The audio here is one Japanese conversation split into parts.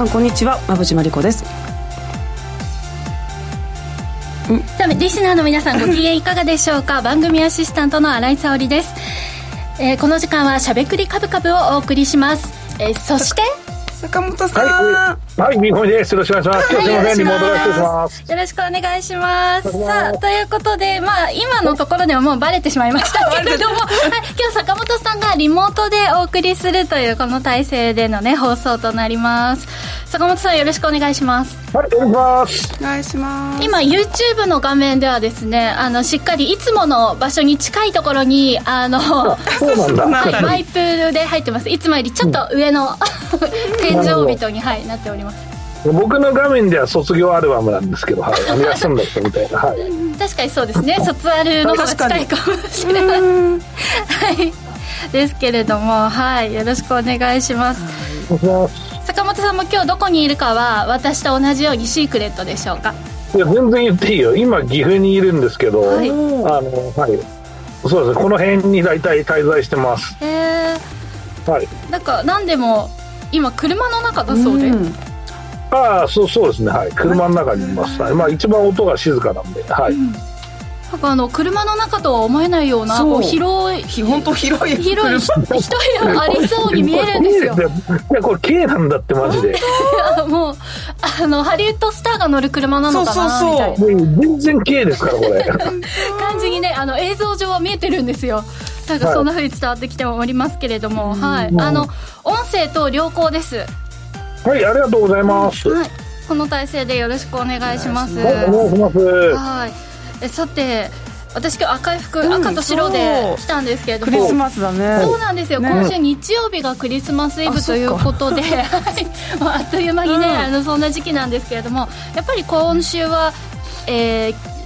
さんこんにちは。馬淵真理子です。さあリスナーの皆さんご機嫌いかがでしょうか？番組アシスタントの新井沙織です、えー、この時間はしゃべくりカブカブをお送りします、えー、そして坂本さん。はい、はい、みほみです。よろしくお願いします。今日すみません、リモートで失礼します。よろしくお願いします。さあ、ということで、まあ、今のところではもうバレてしまいましたけれども、はい、今日坂本さんがリモートでお送りするというこの体制でのね、放送となります。坂本さんよろしくお願いしますはいお願いしますお願いします今 YouTube の画面ではですねあのしっかりいつもの場所に近いところにあのそうなんだ、はい、マイプールで入ってますいつもよりちょっと上の、天井人に、はい、なっております。僕の画面では卒業アルバムなんですけど、はい、何がすんだったみたいな、はい、確かにそうですね。卒アルの方が近いかもしれないはい。ですけれどもはい。よろしくお願いします、はい坂本さんも今日どこにいるかは私と同じようにシークレットでしょうか？いや全然言っていいよ。今岐阜にいるんですけど、はい、あのはい。そうですね。この辺に大体滞在してます。へえはい。なんか何でも今車の中だそうで、うん、ああそうそうですね。はい。車の中にいます、はい、まあ一番音が静かなんで。はい、うん。なんかあの車の中とは思えないようなこう広い本当広い広い一部屋ありそうに見えるんですよ。いやこれ K なんだってマジで。もうあのハリウッドスターが乗る車なのかなみたいな。全然 K ですからこれ。感じにねあの映像上は見えてるんですよなんかそんなふうに伝わってきておりますけれども、はい、はい、あの音声と良好です。はいありがとうございます、はい、この体制でよろしくお願いします。お願いします。はい。えさて私今日赤い服、うん、赤と白で来たんですけれども。クリスマスだね。そうなんですよ、ね、今週日曜日がクリスマスイブということで あっという間にね、うん、あのそんな時期なんですけれどもやっぱり今週は、えー、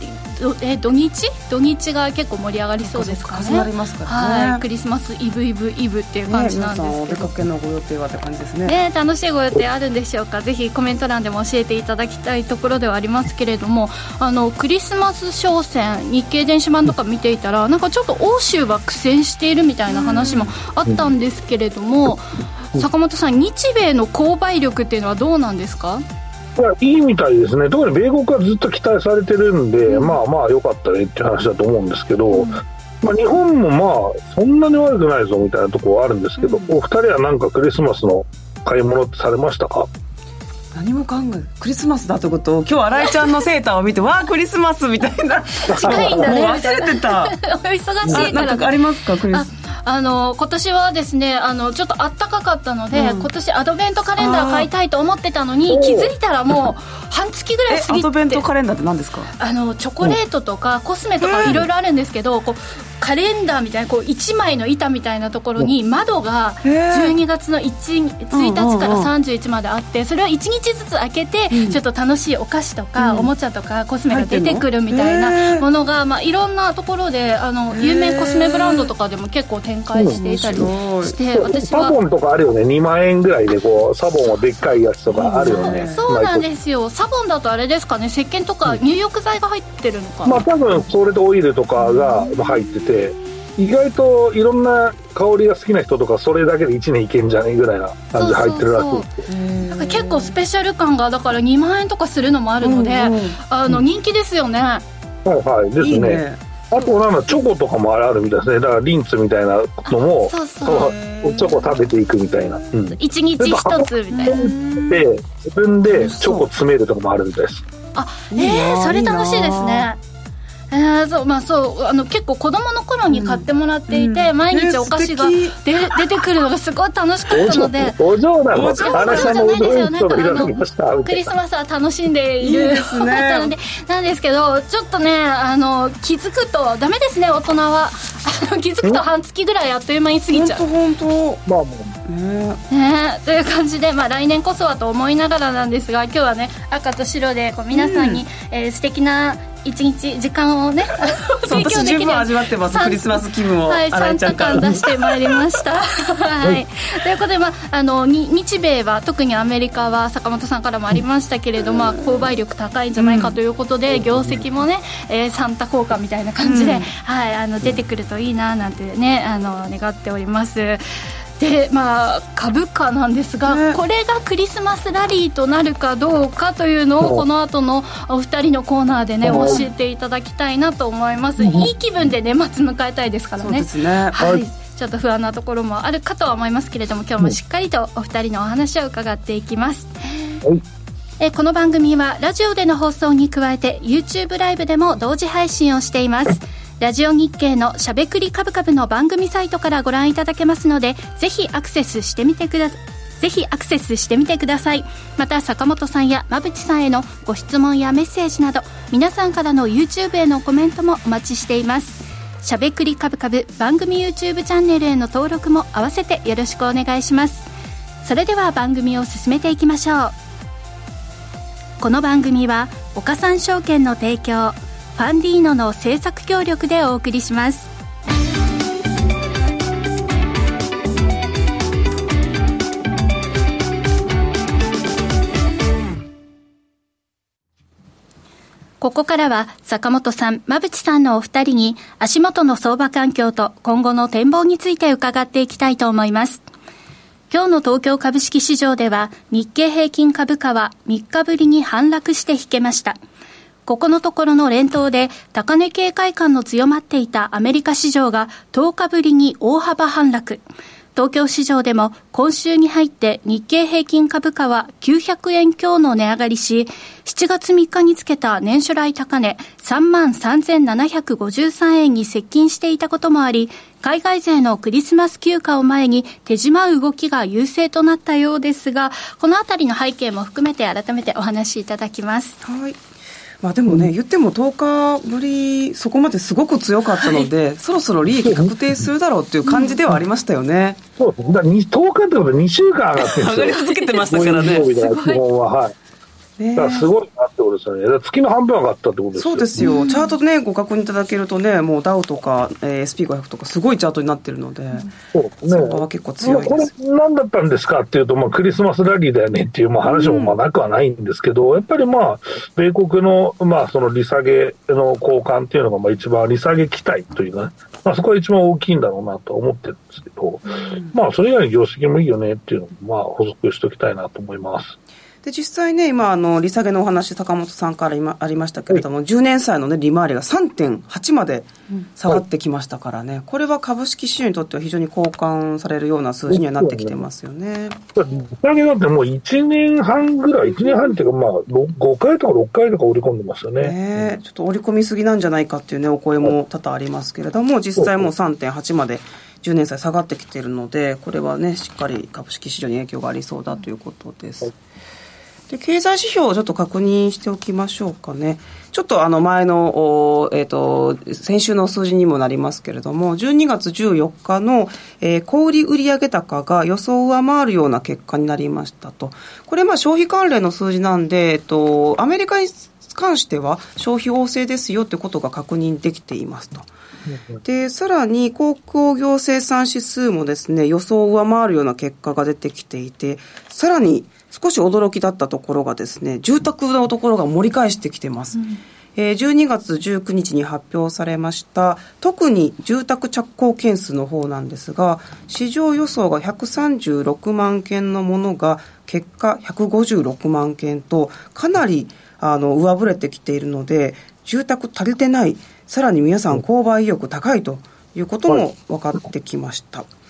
え土日？土日が結構盛り上がりそうですかね。ますからね、はい、クリスマスイブイブイブっていう感じなんですけど、ね、お出かけのご予定はって感じですねね楽しいご予定あるんでしょうか？ぜひコメント欄でも教えていただきたいところではありますけれどもあのクリスマス商戦日経電子版とか見ていたらなんかちょっと欧州は苦戦しているみたいな話もあったんですけれども坂本さん日米の購買力っていうのはどうなんですか？いいみたいですね、特に米国はずっと期待されてるんで、うん、まあまあよかったねって話だと思うんですけど、うん、まあ、日本もまあそんなに悪くないぞみたいなところはあるんですけど、うん、お二人はなんかクリスマスの買い物ってされましたか？何も考えクリスマスだってことを今日新井ちゃんのセーターを見て わあクリスマスみたいな。近いんだね。忘れてた。お忙しいから。なんかありますかクリスあの今年はですねあのちょっと暖かかったので、うん、今年アドベントカレンダー買いたいと思ってたのに気づいたらもう 半月ぐらい過ぎて。アドベントカレンダーって何ですか？あのチョコレートとかコスメとかいろいろあるんですけど、こうカレンダーみたいなこう1枚の板みたいなところに窓が12月の 1, 1日から31まであってそれを1日ずつ開けてちょっと楽しいお菓子とかおもちゃとかコスメが出てくるみたいなものがまあいろんなところであの有名コスメブランドとかでも結構展開していたりして私はサボンとかあるよね。2万円ぐらいでこうサボンはでっかいやつとかあるよね。そうなんですよ。サボンだとあれですかね。石鹸とか入浴剤が入ってるのかな？まあ多分それでオイルとかが入っててて意外といろんな香りが好きな人とかそれだけで1年いけんじゃねえぐらいな感じで入ってるらしい結構スペシャル感がだから2万円とかするのもあるので、うんうん、あの人気ですよね、はいはいですね。いいね。あとなんだチョコとかもあるみたいですね。だからリンツみたいなのもそうそう。チョコ食べていくみたいな、うん、日一つみたいな。で自分でチョコ詰めるとかもあるみたいです。あえー、それ楽しいですねえー、そうまあそうあの結構子供の頃に買ってもらっていて、うん、毎日お菓子がで、出てくるのがすごい楽しかったので。お嬢なの？お嬢じゃないですよなんかあのクリスマスは楽しんでいる方なので。なんですけどちょっとねあの気づくとダメですね大人は。気づくと半月ぐらいあっという間に過ぎちゃう。本当？本当まあ。もうねね。という感じで、まあ、来年こそはと思いながらなんですが今日はね赤と白でこう皆さんに、うん、えー、素敵な一日時間をね 提供できる味わってます。クリスマス気分をはい3日間出してまいりました。はい、ということで、まあ、あの日米は特にアメリカは坂本さんからもありましたけれども、まあ、購買力高いんじゃないかということで、うん、業績もね、えー、サンタ効果みたいな感じで、うん、はい、あの出てくるといいななんてねあの願っておりますでまあ株価なんですが、ね、これがクリスマスラリーとなるかどうかというのをこの後のお二人のコーナーでね教えていただきたいなと思います、いい気分で年末迎えたいですからね、ね、はい。ちょっと不安なところもあるかとは思いますけれども今日もしっかりとお二人のお話を伺っていきます、はい。えこの番組はラジオでの放送に加えて YouTube ライブでも同時配信をしていますラジオ日経のしゃべくりカブカブの番組サイトからご覧いただけますのでぜひアクセスしてみてください。ぜひアクセスしてみてください。また坂本さんや馬淵さんへのご質問やメッセージなど皆さんからの YouTube へのコメントもお待ちしています。しゃべくりカブカブ番組 YouTube チャンネルへの登録も合わせてよろしくお願いします。それでは番組を進めていきましょう。この番組は岡三証券の提供ファンディーノの制作協力でお送りしますここからは坂本さん、馬淵さんのお二人に足元の相場環境と今後の展望について伺っていきたいと思います。今日の東京株式市場では日経平均株価は3日ぶりに反落して引けました。ここのところの連投で高値警戒感の強まっていたアメリカ市場が10日ぶりに大幅反落。東京市場でも今週に入って日経平均株価は900円強の値上がりし、7月3日につけた年初来高値33,753円に接近していたこともあり、海外勢のクリスマス休暇を前に手締まう動きが優勢となったようですが、このあたりの背景も含めて改めてお話しいただきます。はい。まあ、でもね、言っても10日ぶり、そこまですごく強かったので、はい、そろそろ利益確定するだろうっていう感じではありましたよね。そうですだ10日ってことは2週間上がってるんですよ。上がり続けてましたからね。基本は、はい。ね、だからすごいなってことですよね。月の半分上がったってことですよそうですよ。チャートね、ご確認いただけるとね、もうダウとか、えー、SP500 とかすごいチャートになってるので、そうですね。相場は結構強いです。これ何だったんですかっていうと、まあ、クリスマスラリーだよねっていう、まあ、話もまあなくはないんですけど、うん、やっぱりまあ、米国の、まあ、その利下げの交換っていうのが、まあ、一番利下げ期待というね、まあ、そこが一番大きいんだろうなと思ってるんですけど、うん、まあ、それ以外に業績もいいよねっていうのも、まあ、補足しておきたいなと思います。で実際ね、今、あの利下げのお話、坂本さんから今ありましたけれども、はい、10年債の、ね、利回りが3.8まで下がってきましたからね、これは株式市場にとっては非常に好感されるような数字にはなってきてますよね。利下げなんてもう1年半ぐらい、1年半っていうか、まあ、5回とか6回とか織り込んでますよね。ねちょっと織り込みすぎなんじゃないかっていう、ね、お声も多々ありますけれども、実際もう3.8まで。10年債下がってきているので、これはね、しっかり株式市場に影響がありそうだということです。はいで経済指標をちょっと確認しておきましょうかね。ちょっとあの前の、えっ、ー、と、先週の数字にもなりますけれども、12月14日の、えー、小売売上高が予想を上回るような結果になりましたと。これまあ消費関連の数字なんで、えっ、ー、と、アメリカに関しては消費旺盛ですよってことが確認できていますと。で、さらに、航空業生産指数もですね、予想を上回るような結果が出てきていて、さらに少し驚きだったところがですね、住宅のところが盛り返してきてます。うんえー、12月19日に発表されました特に住宅着工件数の方なんですが市場予想が136万件のものが結果156万件とかなりあの上振れてきているので住宅足りてないさらに皆さん購買意欲高いということも分かってきました。はい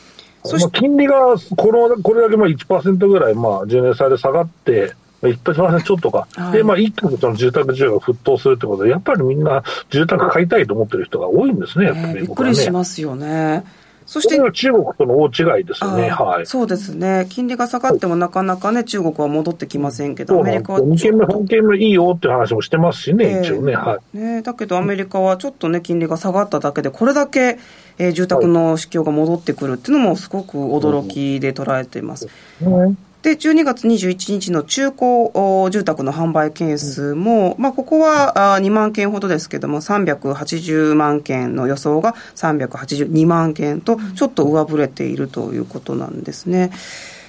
そして金利がこのこれだけまあ1%ぐらい、まあ、10年債で下がって、1%ちょっとか、はい、で、まあ、一気にその住宅需要が沸騰するってことで、やっぱりみんな住宅買いたいと思ってる人が多いんですね、やっぱり、ね、びっくりしますよね。そして中国との大違いですよね、はい、そうですね、金利が下がってもなかなかね、中国は戻ってきませんけど、アメリカは2件目、本件目いいよっていう話もしてますしね、えー、一応ね,、はい。ね。だけど、アメリカはちょっとね、金利が下がっただけで、これだけ、えー、住宅の市況が戻ってくるっていうのも、すごく驚きで捉えています。うんで、12月21日の中古住宅の販売件数も、まあ、ここは2万件ほどですけども、380万件の予想が382万件と、ちょっと上振れているということなんですね。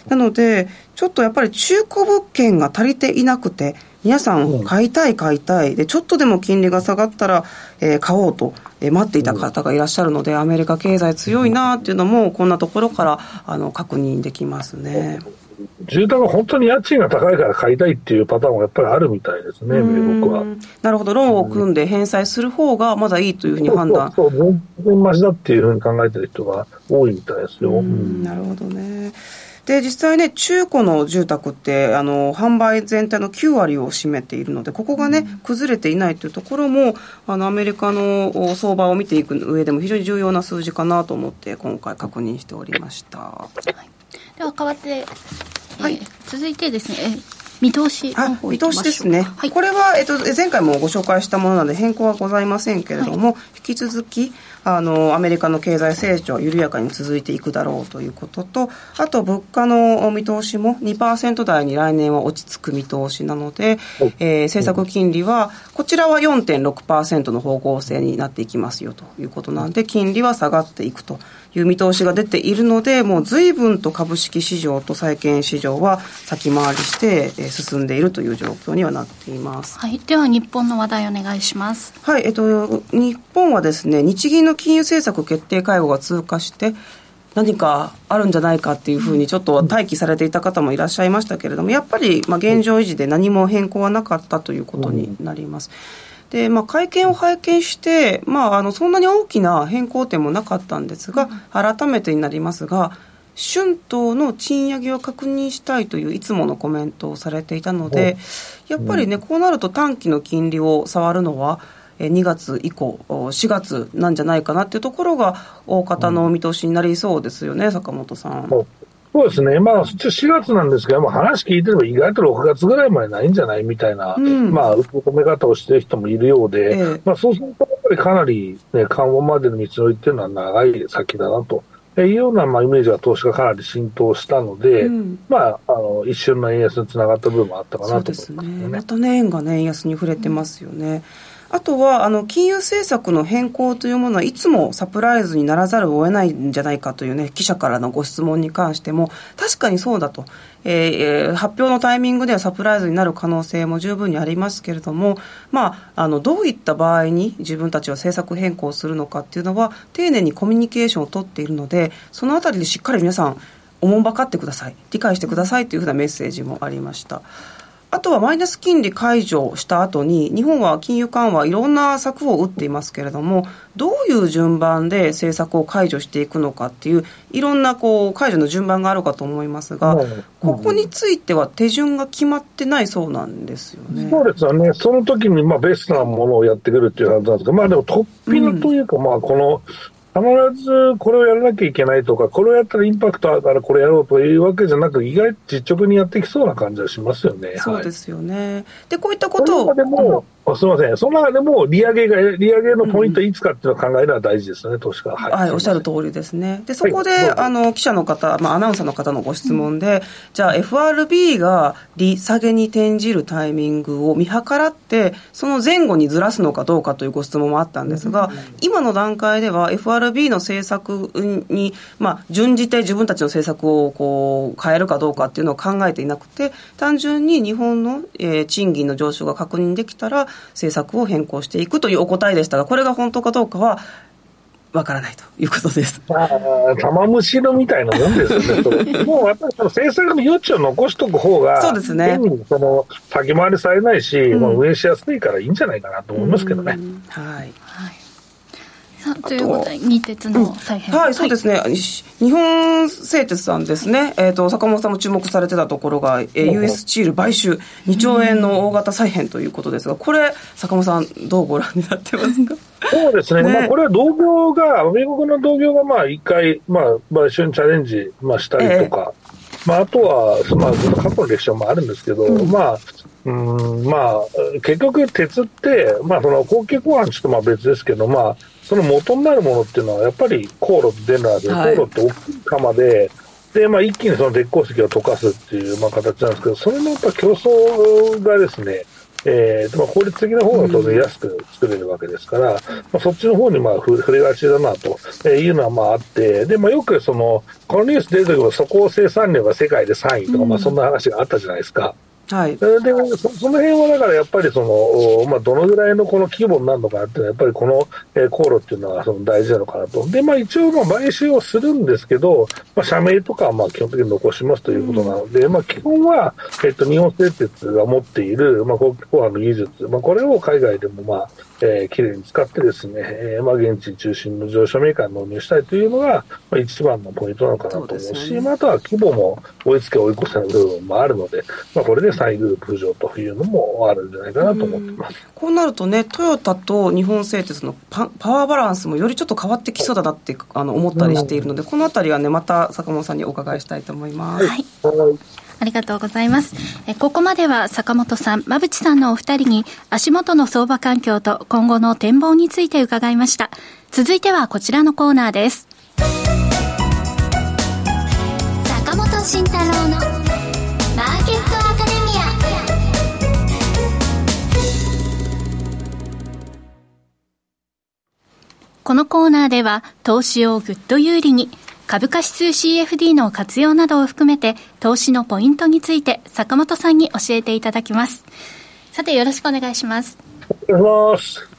なので、ちょっとやっぱり中古物件が足りていなくて、皆さん、買いたい、買いたい、でちょっとでも金利が下がったら、えー、買おうと、えー、待っていた方がいらっしゃるので、アメリカ経済強いなっていうのも、こんなところからあの確認できますね。住宅は本当に家賃が高いから買いたいっていうパターンもやっぱりあるみたいですね、米国は。なるほど、ローンを組んで返済する方がまだいいというふうに判断。そうそう、全然ましだっていうふうに考えてる人が多いみたいですよ。なるほどね。で実際ね、中古の住宅ってあの販売全体の9割を占めているので、ここがね、崩れていないというところも、あのアメリカの相場を見ていく上でも非常に重要な数字かなと思って、今回、確認しておりました。はい、では変わって、はい、えー、続いてですね、見通し見通しですね、はい、これは、えっと、前回もご紹介したものなので変更はございませんけれども、はい、引き続きあのアメリカの経済成長緩やかに続いていくだろうということとあと物価の見通しも2%台に来年は落ち着く見通しなので、えー、政策金利はこちらは4.6%の方向性になっていきますよということなんで金利は下がっていくという見通しが出ているのでもう随分と株式市場と債券市場は先回りして進んでいるという状況にはなっています、はい、では日本の話題お願いします。はい、えっと、日本はですね日銀の金融政策決定会合が通過して、何かあるんじゃないかっていうふうにちょっと待機されていた方もいらっしゃいましたけれども、やっぱりまあ現状維持で何も変更はなかったということになります。でまあ、会見を拝見して、まあ、あのそんなに大きな変更点もなかったんですが、改めてになりますが、春闘の賃上げを確認したいといういつものコメントをされていたので、やっぱりね、こうなると短期の金利を触るのは、2月以降、4月なんじゃないかなっていうところが、大方の見通しになりそうですよね、坂本さん。そうですね、まあ、4月なんですけど、話聞いてれば、意外と6月ぐらいまでないんじゃないみたいな、うん、まあ、受け止め方をしてる人もいるようで、ええ、まあ、そうすると、やっぱりかなり、ね、緩和までの道のりっていうのは長い先だなと。いうような、まあ、イメージが投資がかなり浸透したので、うん、まあ、あの一瞬の円安につながった部分もあったかなと思いますね。ねまたね、円がね、円安に触れてますよね。うんあとはあの金融政策の変更というものはいつもサプライズにならざるを得ないんじゃないかという、ね、記者からのご質問に関しても確かにそうだと、えー、発表のタイミングではサプライズになる可能性も十分にありますけれども、まあ、あのどういった場合に自分たちは政策変更するのかっていうのは丁寧にコミュニケーションを取っているのでそのあたりでしっかり皆さんおもんばかってください理解してくださいというふうなメッセージもありました。あとはマイナス金利解除した後に、日本は金融緩和、いろんな策を打っていますけれども、どういう順番で政策を解除していくのかっていう、いろんなこう解除の順番があるかと思いますが、ここについては手順が決まってないそうなんですよね。そうですよね、その時にまあベストなものをやってくるっていうはずなんですが、まあでも、突飛のというか、まあこの必ずこれをやらなきゃいけないとか、これをやったらインパクトあるからこれやろうというわけじゃなく、意外と実直にやってきそうな感じはしますよね。そうですよね。はい、で、こういったことを。でも、すみません、その中でも利上げが、利上げのポイントいつかっていうのを考えるのは大事ですね、投資家は。い、はい、おっしゃる通りですね。で、そこで、はい、あの、記者の方、まあ、アナウンサーの方のご質問で、うん、じゃあ FRB が利下げに転じるタイミングを見計らって、その前後にずらすのかどうかというご質問もあったんですが、うん、今の段階では FRB の政策に、まあ、準じて自分たちの政策をこう変えるかどうかっていうのを考えていなくて、単純に日本の、えー、賃金の上昇が確認できたら、政策を変更していくというお答えでしたが、これが本当かどうかは、わからないということです。あ あ、玉虫のみたいなもんですよね。もうやっぱりその政策の余地を残しとく方が、そうですね。その先回りされないし、うん、もう運営しやすいからいいんじゃないかなと思いますけどね。はい。はいということで、日鉄の再編、うん、はい、そうですね、日本製鉄さんですね、えーと、坂本さんも注目されてたところが、えー、US チール買収、2兆円の大型再編ということですが、これ、坂本さん、どうご覧になってますか？そうですね、ね。まあ、これは同業が、米国の同業がまあ一回、まあ、買収にチャレンジ、まあ、したりとか、えー、まあ、あとは、まあ、過去の歴史もあるんですけど、うん、まあ、うんまあ、結局、鉄って、まあ、その高級鋼板ちょっとまあ別ですけど、まあ、その元になるものっていうのは、やっぱり航路デナーで、航路って大きい釜で、で、まあ、一気にその鉄鉱石を溶かすっていう、まあ、形なんですけど、それのやっぱ競争がですね、えーまあ、効率的な方が当然安く作れるわけですから、まあ、そっちの方にまあ触れがちだなというのはまああって、でまあ、よくそのこのニュース出るときも、そこ生産量が世界で3位とか、まあ、そんな話があったじゃないですか。はい、でそその辺はだからやっぱりその、まあ、どのぐらいのこの規模になるのかっていうのは、やっぱりこの、えー、航路っていうのはその大事なのかなと、でまあ、一応、買収をするんですけど、まあ、社名とかはまあ基本的に残しますということなので、うん、まあ、基本は、えーと、日本製鉄が持っている、まあ、航空の技術、まあ、これを海外でも、まあえー、きれいに使ってですね、えーまあ、現地中心の上昇メーカーに納入したいというのが、まあ、一番のポイントなのかなと思うし、うね、まあ、あとは規模も追いつけ追い越せの部分もあるので、まあ、これで3位グループ浮上というのもあるんじゃないかなと思ってます。こうなるとね、トヨタと日本製鉄のパパワーバランスもよりちょっと変わってきそうだなってあの思ったりしているので、このあたりはね、また坂本さんにお伺いしたいと思います。はい。ありがとうございます。えここまでは坂本さん、馬淵さんのお二人に足元の相場環境と今後の展望について伺いました。続いてはこちらのコーナーです。坂本慎太郎のこのコーナーでは投資をぐっと有利に株価指数 CFD の活用などを含めて投資のポイントについて坂本さんに教えていただきます。さてよろしくお願いします。お願いします。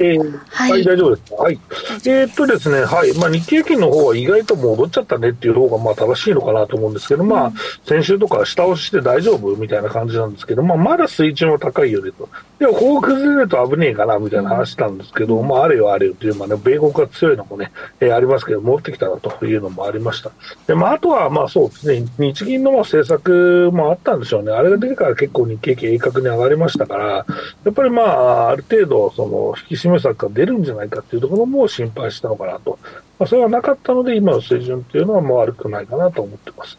えー、はい、はい、大丈夫です。はい。えー、っとですね、はい。まあ、日経平均の方は意外と戻っちゃったねっていう方が、まあ、正しいのかなと思うんですけど、うん、まあ、先週とか下押しして大丈夫みたいな感じなんですけど、まあ、まだ水準は高いよねと。でも、こう崩れると危ねえかなみたいな話なんですけど、うん、まあ、あれよあれよという、まあね、米国が強いのもね、えー、ありますけど、戻ってきたなというのもありました。で、まあ、あとは、まあ、そうですね、日銀のまあ政策もあったんでしょうね。あれが出てから結構日経平均鋭角に上がりましたから、やっぱりまあ、ある程度、その、引き締め策が出るんじゃないかっていうところも心配したのかなと。まあ、それはなかったので、今の水準っていうのはもう悪くないかなと思ってます。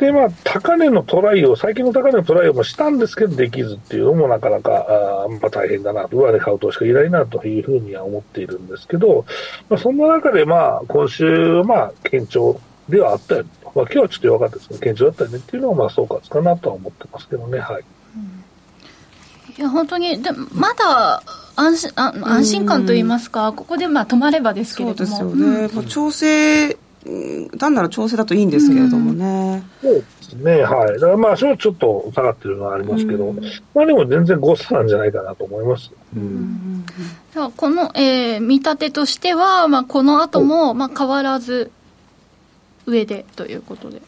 で、まあ、高値のトライを、最近の高値のトライをもしたんですけど、できずっていうのもなかなか、あまあ、大変だな、上で買う投資がいないなというふうには思っているんですけど、まあ、そんな中で、まあ、今週、まあ、堅調ではあったよねと。まあ、今日はちょっと弱かったですけど、堅調だったよねっていうのは、まあ、総括かなとは思ってますけどね、はい。いや、本当に、でまだ、安心あ安心感といいますか、ここでまあ止まればですけれども。そうですよね。うん、調整単なる調整だといいんですけれどもね。そうですね、はい。だからまあ、ちょっと下がってるのはありますけど、まあでも全然誤差なんじゃないかなと思います。うん、この、えー、見立てとしては、まあ、この後も、まあ、変わらず上でということで。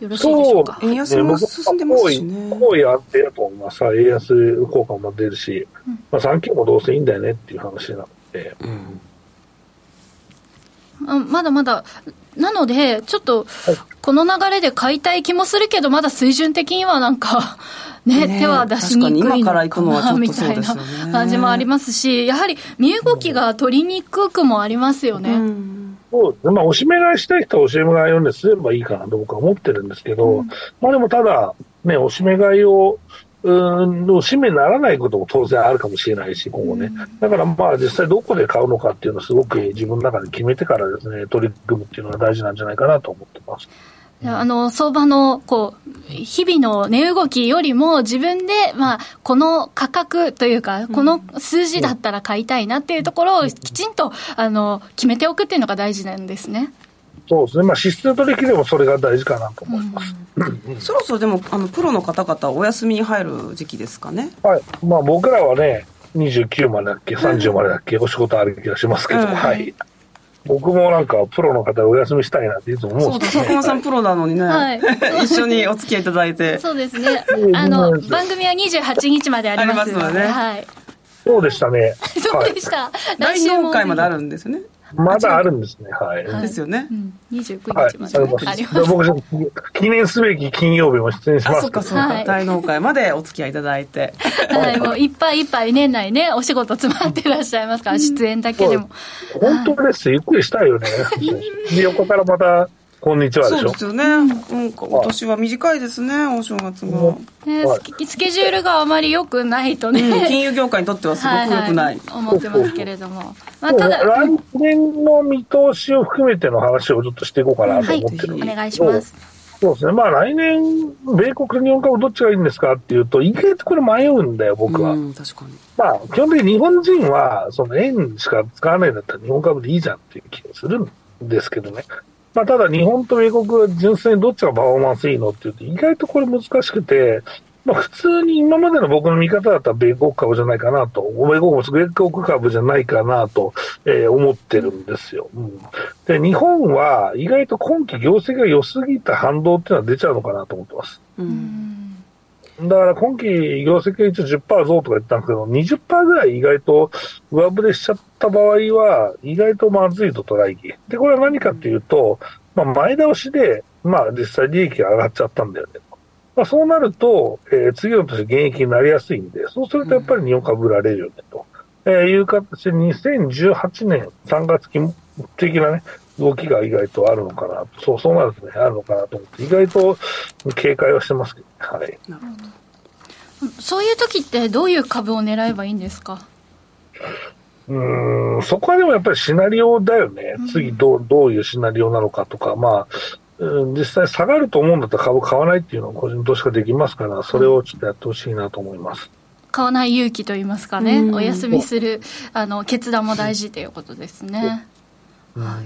よろしいでしょうか？円安も進んでますしね。好意安定だと思います。円安効果も出るし、うん、まあ、3期もどうせいいんだよねっていう話なので。うんまだまだ、なので、ちょっと、この流れで買いたい気もするけど、まだ水準的にはなんか ね、ね手は出しにくいのかな、みたいな感じもありますし、やはり身動きが取りにくくもありますよね。うん、そう。まあ、おしめ買いしたい人はおしめ買いをね、すればいいかなと僕は思ってるんですけど、うん、まあでもただ、ね、おしめ買いをうんの使命にならないことも当然あるかもしれないし、今後ね。だからまあ実際どこで買うのかっていうのはすごく自分の中で決めてからですね、取り組むっていうのが大事なんじゃないかなと思ってます。あの、相場の、こう、日々の値動きよりも自分で、まあ、この価格というか、この数字だったら買いたいなっていうところをきちんと、あの、決めておくっていうのが大事なんですね。そうですね、まあ、質取引でもそれが大事かなと思います、うん、そろそろでもあのプロの方々、お休みに入る時期ですかね？はいまあ、僕らはね、29までだっけ、30までだっけ、お仕事ある気がしますけど、うん、はい。僕もなんか、プロの方お休みしたいなっていつも思うんです。そうだ、さんプロなのにね、はい、一緒にお付き合いいただいて。そうですね。あの、番組は28日までありますので、ね、はい。そうでしたね。そうでした。来週も。会まであるんですよね。まだあるんですね、はい。ですよね。29日まで、あります。僕、記念すべき金曜日も出演します。そっかそっか、大納会までお付き合いいただいて。はい、もういっぱいいっぱい年内ね、お仕事詰まってらっしゃいますから、出演だけでも。本当です、ゆっくりしたいよね。横からまたこんにちはそうですよね。うん、今年は短いですね、お正月が。ね、スケジュールがあまり良くないとね、金融業界にとってはすごく良くない。思ってますけれども。まあ、ただ、来年の見通しを含めての話をちょっとしていこうかなと思ってる、はい、お願いします。そうですね。まあ来年、米国、日本株どっちがいいんですかっていうと、意外とこれ迷うんだよ、僕は。うん、確かに。まあ、基本的に日本人は、その円しか使わないんだったら日本株でいいじゃんっていう気がするんですけどね。まあ、ただ日本と米国は純粋にどっちがパフォーマンスいいのっていうと、意外とこれ難しくて、まあ、普通に今までの僕の見方だったら米国株じゃないかなと、米国も米国株じゃないかなと、えー、思ってるんですよ、うん。で、日本は意外と今期業績が良すぎた反動っていうのは出ちゃうのかなと思ってます。うんだから今期業績が一応10%増とか言ったんですけど、20%ぐらい意外と上振れしちゃった場合は、意外とまずいと捉えき。で、これは何かっていうと、まあ前倒しで、まあ実際利益が上がっちゃったんだよね。まあ、そうなると、えー、次の年現役になりやすいんで、そうするとやっぱり日本株売られるよね、と、えー、いう形で2018年3月期的なね、動きが意外とあるのかな。そう、そうなるとね、あるのかなと思って、意外と警戒はしてますけど、ね、はい。なるほど。そういう時ってどういう株を狙えばいいんですか？うん、そこはでもやっぱりシナリオだよね。次どう、どういうシナリオなのかとか、まあ、実際下がると思うんだったら株買わないっていうのは個人投資家できますから、それをちょっとやってほしいなと思います。買わない勇気といいますかね、お休みするあの決断も大事ということですね。はい、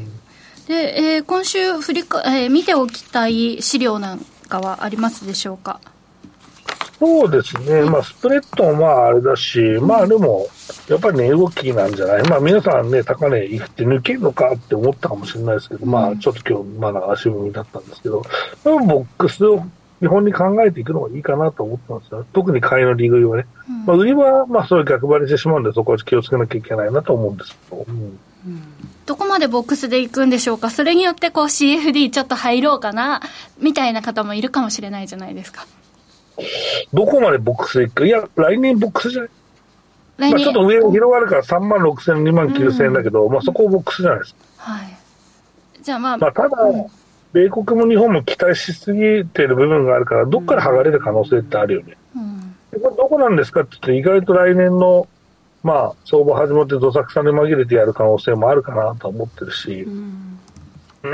で、えー、今週振りか、えー、見ておきたい資料なんかはありますでしょうか？そうですね、まあ、スプレッドもまああれだし、まあでも、やっぱり値、ね、動きなんじゃない、まあ、皆さんね、高値いって抜けるのかって思ったかもしれないですけど、まあ、ちょっと今日、まだ足踏みだったんですけど、ボックスを基本に考えていくのがいいかなと思ってますよ。特に買いの利食いはね。うん、まあ、売りは、まあ、そういう逆張りしてしまうんで、そこは気をつけなきゃいけないなと思うんですけど。うん、どこまでボックスでいくんでしょうか、それによってこう CFD ちょっと入ろうかな？みたいな方もいるかもしれないじゃないですか。どこまでボックスでいく？か、いや、来年ボックスじゃない？まあ、ちょっと上が広がるから3万6千、2万9千円だけど、うん、まあそこボックスじゃないですか。はい。じゃあまあ。まあただ、米国も日本も期待しすぎてる部分があるから、どっから剥がれる可能性ってあるよね。うん、これどこなんですかって言って、意外と来年の、まあ、相場始まってどさくさに紛れてやる可能性もあるかなと思ってるし、うん、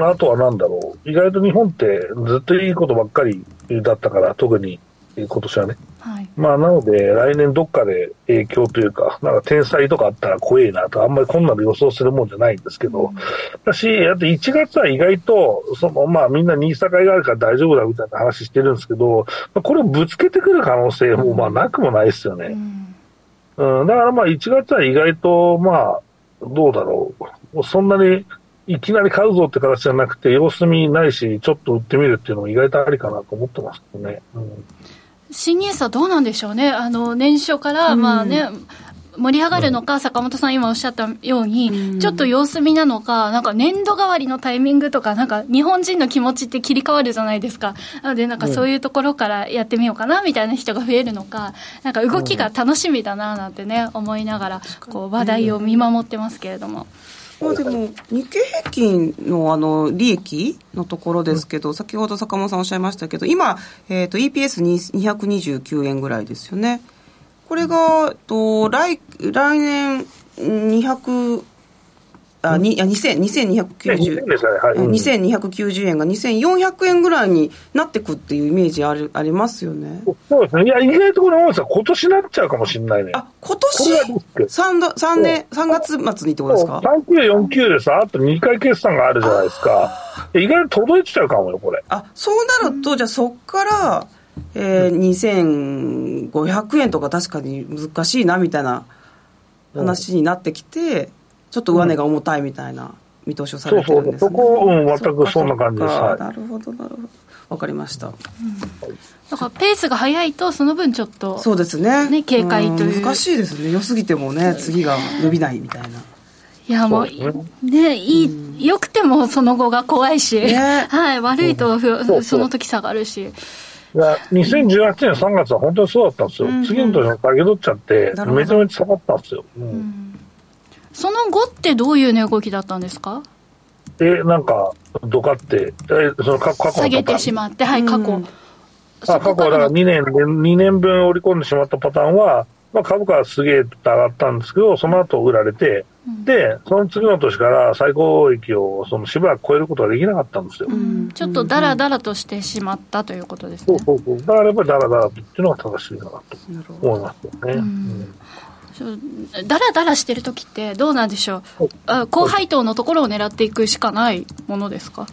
あとはなんだろう、意外と日本ってずっといいことばっかりだったから、特に今年はね。はい、まあ、なので、来年どっかで影響というか、なんか天才とかあったら怖えなと、あんまりこんなの予想するもんじゃないんですけど、うん、私、あと1月は意外と、その、まあ、みんな新境があるから大丈夫だみたいな話してるんですけど、これをぶつけてくる可能性も、まあ、なくもないですよね。うん、うん、だからまあ、1月は意外と、まあ、どうだろう。そんなに、いきなり買うぞって形じゃなくて、様子見ないし、ちょっと売ってみるっていうのも意外とありかなと思ってますけどね。うん新ニーどうなんでしょうね、あの年初から、まあね、盛り上がるのか、坂本さん今おっしゃったように、ちょっと様子見なのか、なんか年度替わりのタイミングとか、なんか日本人の気持ちって切り替わるじゃないですか。なので、なんかそういうところからやってみようかな、みたいな人が増えるのか、なんか動きが楽しみだな、なんてね、思いながら、こう話題を見守ってますけれども。まあ、でも日経平均のあの利益のところですけど、うん、先ほど坂本さんおっしゃいましたけど今、えーと、EPS229 円ぐらいですよねこれがと来来年200あ、に、あ、2000、2290、はい、2290円が2400円ぐらいになってくっていうイメージある、ありますよね。そうですね。いや、意外とこれ、大さん、今年なっちゃうかもしれないね。あ、今年 ?3, 3年、3月末にってことですか ?3949 でさ、あと2回決算があるじゃないですか。意外と届いちゃうかもよ、これ。あ、そうなると、じゃあそっから、えー、2500円とか確かに難しいなみたいな話になってきて、ちょっと上値が重たいみたいな見通しをされてるんですね、そうそうそこ、うん、全くそんな感じです、なるほどなるほど。わかりました、うん、だからペースが速いとその分ちょっとそうですね。ね警戒という。難しいですね。良すぎてもね次が伸びないみたいな、いやもうね。いい、よくてもその後が怖いし、ね、はい。悪いとその時下がるし2018年3月は本当にそうだったんですよ、うん、次の時も下げ取っちゃって、めちゃめちゃ下がったんですよ、うん、うん。その後ってどういう値動きだったんですか？え、なんか、どかって、え、その過去下げてしまって、はい、過去。あ過去だから2年、2年分織り込んでしまったパターンは、まあ、株価はすげえと上がったんですけど、その後売られて、うん、で、その次の年から最高益をそのしばらく超えることができなかったんですよ。うん、ちょっとだらだらとしてしまったということですね。そうそうそう。だからやっぱりだらだらっていうのが正しいかなと思いますよね。うんだらだらしてる時ってどうなんでしょう、あ高配当のところを狙っていくしかないものですか？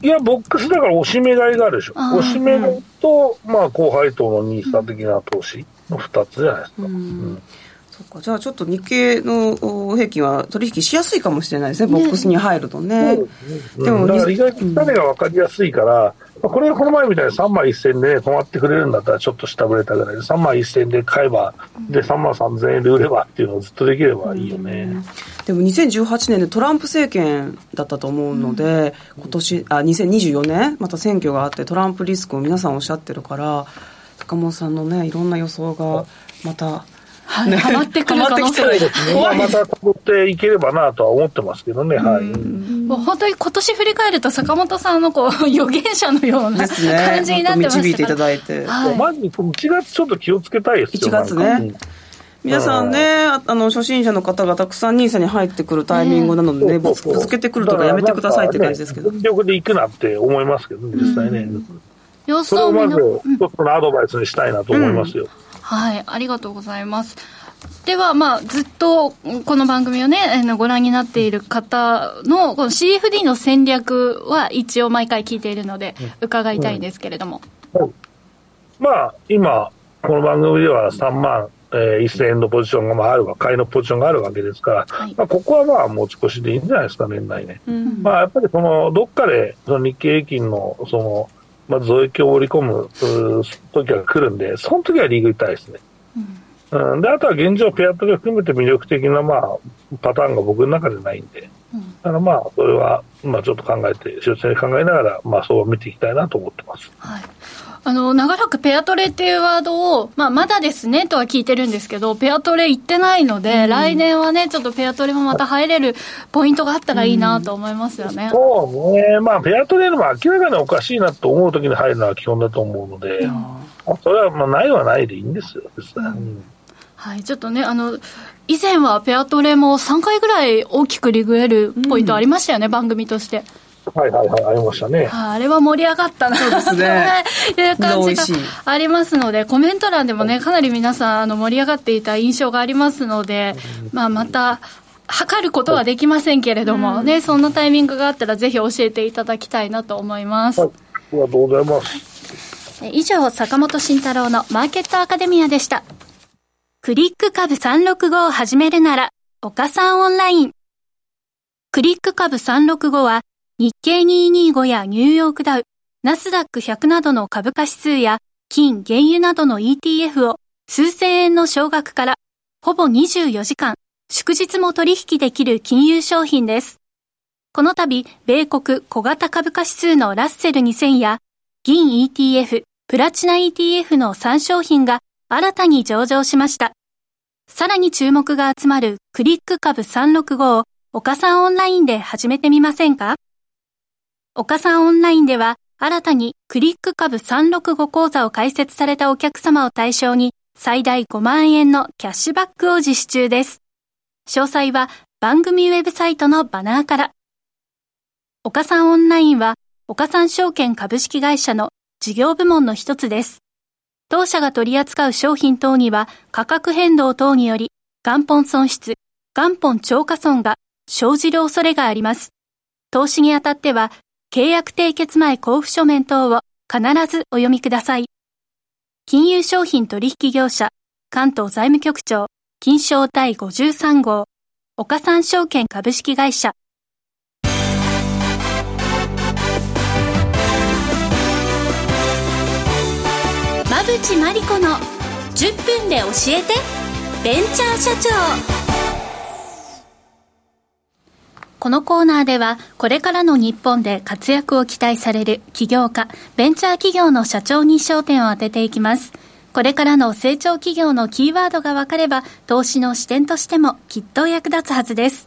いや、ボックスだから押し目買いがあるでしょ。押し目買いと、まあ、高配当のニーサ的な投資の2つじゃないですか。うん。そっか。じゃあちょっと日経の平均は取引しやすいかもしれないですね、ボックスに入るとね。でも、だから意外と種が分かりやすいから、まあ、これこの前みたいに3万1000で止まってくれるんだったらちょっと下振れたぐらいで3万1000で買えばで3万3000円で売ればっていうのをずっとできればいいよね。でも2018年でトランプ政権だったと思うので、うん、今年あ2024年？また選挙があってトランプリスクを皆さんおっしゃってるから坂本さんのねいろんな予想がまたはい、はまってくる 可能性。がまた取っていければなとは思ってますけどね、はい。もう本当に今年振り返ると坂本さんのこう 預言者のような感じになってました、ね、導いていただいて、はい、まず1月ちょっと気をつけたいですよ1月ね、皆さんね、あの初心者の方がたくさん NISA に入ってくるタイミングなのでね、ぶつけてくるとかやめてくださいって感じですけど。全力で行くなって思いますけど、ね、実際ね。それをまず、一つのアドバイスにしたいなと思いますよ。うん、はい、ありがとうございます。では、まあ、ずっとこの番組をね、ご覧になっている方の、この CFD の戦略は一応毎回聞いているので、伺いたいんですけれども。うんうん、まあ、今、この番組では3万、えー、1000円のポジションがまああるわ、買いのポジションがあるわけですから、はい、まあ、ここはまあ持ち越しでいいんじゃないですか、年内ね。うん、まあ、やっぱりその、どっかで、その日経平均の、その、まず増益を織り込む時が来るんで、その時はリーグ痛いですね。うん、であとは現状、ペアトレ含めて魅力的な、まあ、パターンが僕の中でないんで、うん、だからまあ、それは、まあ、ちょっと考えて、修正考えながら、まあ、そう見ていきたいなと思ってます。はいあの、長らくペアトレっていうワードを、まあ、まだですねとは聞いてるんですけど、ペアトレ行ってないので、うん、来年はね、ちょっとペアトレもまた入れるポイントがあったらいいなと思いますよね。うん、そうね。まあ、ペアトレも明らかにおかしいなと思うときに入るのは基本だと思うので、うん、それはまあ、ないはないでいいんですよ、はい、ちょっとね、あの、以前はペアトレも3回ぐらい大きくリグエるポイントありましたよね、うん、番組として。はいはいはい、ありましたね。はあ、あれは盛り上がったな、そうですね。いう感じがありますので、コメント欄でもね、かなり皆さん、あの、盛り上がっていた印象がありますので、まあ、また、測ることはできませんけれども、ね、そんなタイミングがあったら、ぜひ教えていただきたいなと思います。はい、ありがとうございます。以上、坂本慎太郎のマーケットアカデミアでした。クリック株365を始めるなら、岡さんオンライン。クリック株365は、日経225やニューヨークダウ、ナスダック100などの株価指数や、金、原油などの ETF を数千円の少額から、ほぼ24時間、祝日も取引できる金融商品です。この度、米国小型株価指数のラッセル2000や、銀 ETF、プラチナ ETF の3商品が新たに上場しました。さらに注目が集まるクリック株365を岡さんオンラインで始めてみませんか？岡さんオンラインでは新たにクリック株365講座を開設されたお客様を対象に最大5万円のキャッシュバックを実施中です。詳細は番組ウェブサイトのバナーから。岡さんオンラインは岡さん証券株式会社の事業部門の一つです。当社が取り扱う商品等には価格変動等により元本損失、元本超過損が生じる恐れがあります。投資にあたっては契約締結前交付書面等を必ずお読みください。金融商品取引業者関東財務局長金賞第53号岡三証券株式会社馬淵真理子の10分で教えてベンチャー社長このコーナーではこれからの日本で活躍を期待される起業家ベンチャー企業の社長に焦点を当てていきます。これからの成長企業のキーワードが分かれば投資の視点としてもきっと役立つはずです。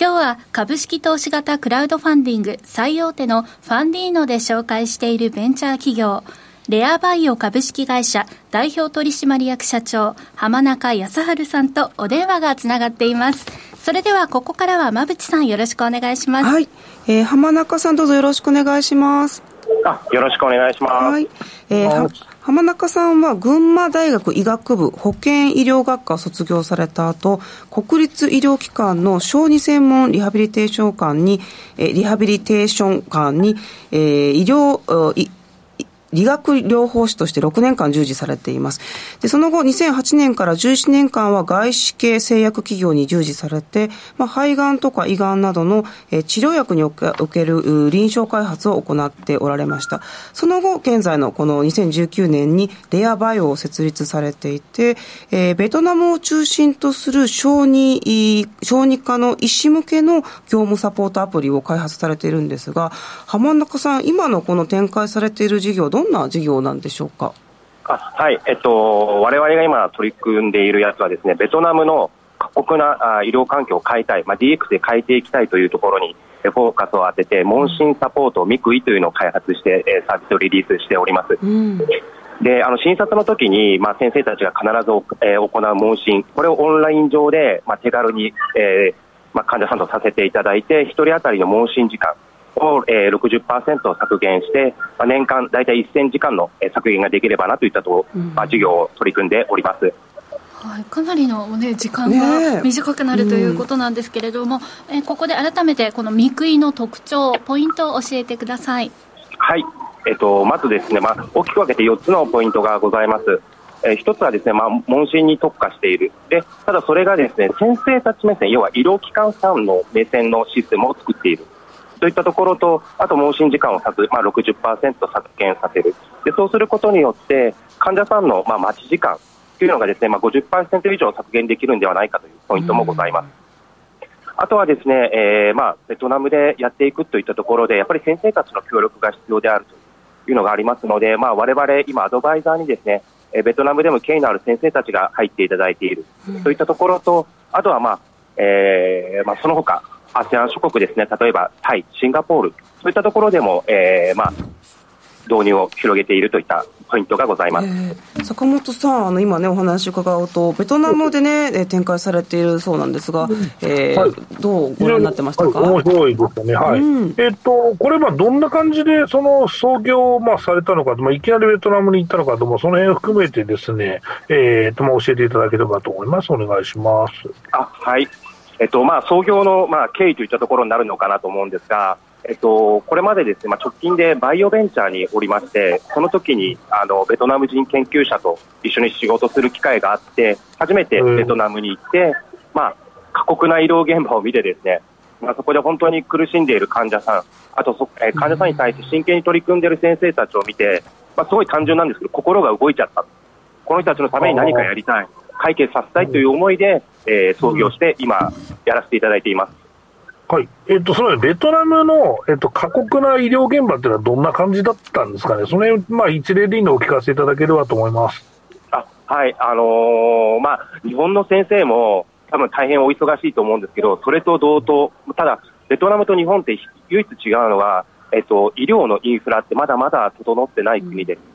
今日は株式投資型クラウドファンディング最大手のファンディーノで紹介しているベンチャー企業レアバイオ株式会社代表取締役社長浜中康春さんとお電話がつながっていますそれではここからは馬淵さんよろしくお願いしますはい、えー、浜中さんどうぞよろしくお願いしますあよろしくお願いします。はい。えー、浜中さんは群馬大学医学部保健医療学科を卒業された後、国立医療機関の小児専門リハビリテーション官に、えー、リハビリテーション官に、えー、医療、理学療法士として6年間従事されています。で、その後、2008年から11年間は外資系製薬企業に従事されて、まあ、肺がんとか胃がんなどの、え治療薬における臨床開発を行っておられました。その後、現在のこの2019年にレアバイオを設立されていて、えー、ベトナムを中心とする小児、小児科の医師向けの業務サポートアプリを開発されているんですが、浜中さん、今のこの展開されている事業、どんな事業なんでしょうか？あはい、えっと、我々が今取り組んでいるやつはですね、ベトナムの過酷なあ医療環境を変えたい、まあ、DX で変えていきたいというところにフォーカスを当てて、問診サポート、ミクイというのを開発して、えサービスをリリースしております。うんであの診察の時に、まあ、先生たちが必ず、えー、行う問診、これをオンライン上で、まあ、手軽に、えーまあ、患者さんとさせていただいて、1人当たりの問診時間、を、えー、60%削減して、まあ、年間大体1000時間の削減ができればなといったと、うん、まあ、事業を取り組んでおります。はい、かなりの、ね、時間が短くなるということなんですけれども、ねうん、えここで改めてこの見食いの特徴、ポイントを教えてください。はい、えっと、まずですね、まあ、大きく分けて4つのポイントがございます。えー、一つはですね、まあ、問診に特化している。で、ただそれがですね、先生たち目線、要は医療機関さんの目線のシステムを作っている。といったところと、あと問診時間を削、まあ60、削減させる。で、そうすることによって、患者さんのまあ待ち時間というのがですね、まあ、50%以上削減できるんではないかというポイントもございます。あとはですね、えー、まあ、ベトナムでやっていくといったところで、やっぱり先生たちの協力が必要であるというのがありますので、まあ、我々今、アドバイザーにですね、ベトナムでも権威のある先生たちが入っていただいている、といったところと、あとは、まあえーまあ、その他 ASEAN 諸国ですね、例えばタイ、シンガポール、そういったところでも、えーまあ、導入を広げているといったポイントがございます、えー、坂本さん、あの今ね、お話伺うと、ベトナムでね、展開されているそうなんですが、えー、はい、どうご覧になってましたか、はい、面白いですね、はい、うん、えっと、これ、どんな感じでその創業、まあ、されたのか、まあ、いきなりベトナムに行ったのかと、その辺を含めてですね、えーとまあ、教えていただければと思います。お願いします。あはいえっとまあ、創業の、まあ、経緯といったところになるのかなと思うんですが、えっと、これまでですね、まあ、直近でバイオベンチャーにおりまして、その時にあのベトナム人研究者と一緒に仕事する機会があって、初めてベトナムに行って、まあ、過酷な医療現場を見てですね、まあ、そこで本当に苦しんでいる患者さん、あとそ、え患者さんに対して真剣に取り組んでいる先生たちを見て、まあ、すごい単純なんですけど、心が動いちゃった。この人たちのために何かやりたい。解決させたいという思いで、えー、創業して、今、やらせていただいています。はい。えっ、と、そのベトナムの、えっ、と、過酷な医療現場っていうのはどんな感じだったんですかね？その辺、まあ、一例でいいのをお聞かせいただければと思います。あ、はい。あのー、まあ、日本の先生も多分大変お忙しいと思うんですけど、それと同等、ただ、ベトナムと日本って唯一違うのは、えっ、と、医療のインフラってまだまだ整ってない国です。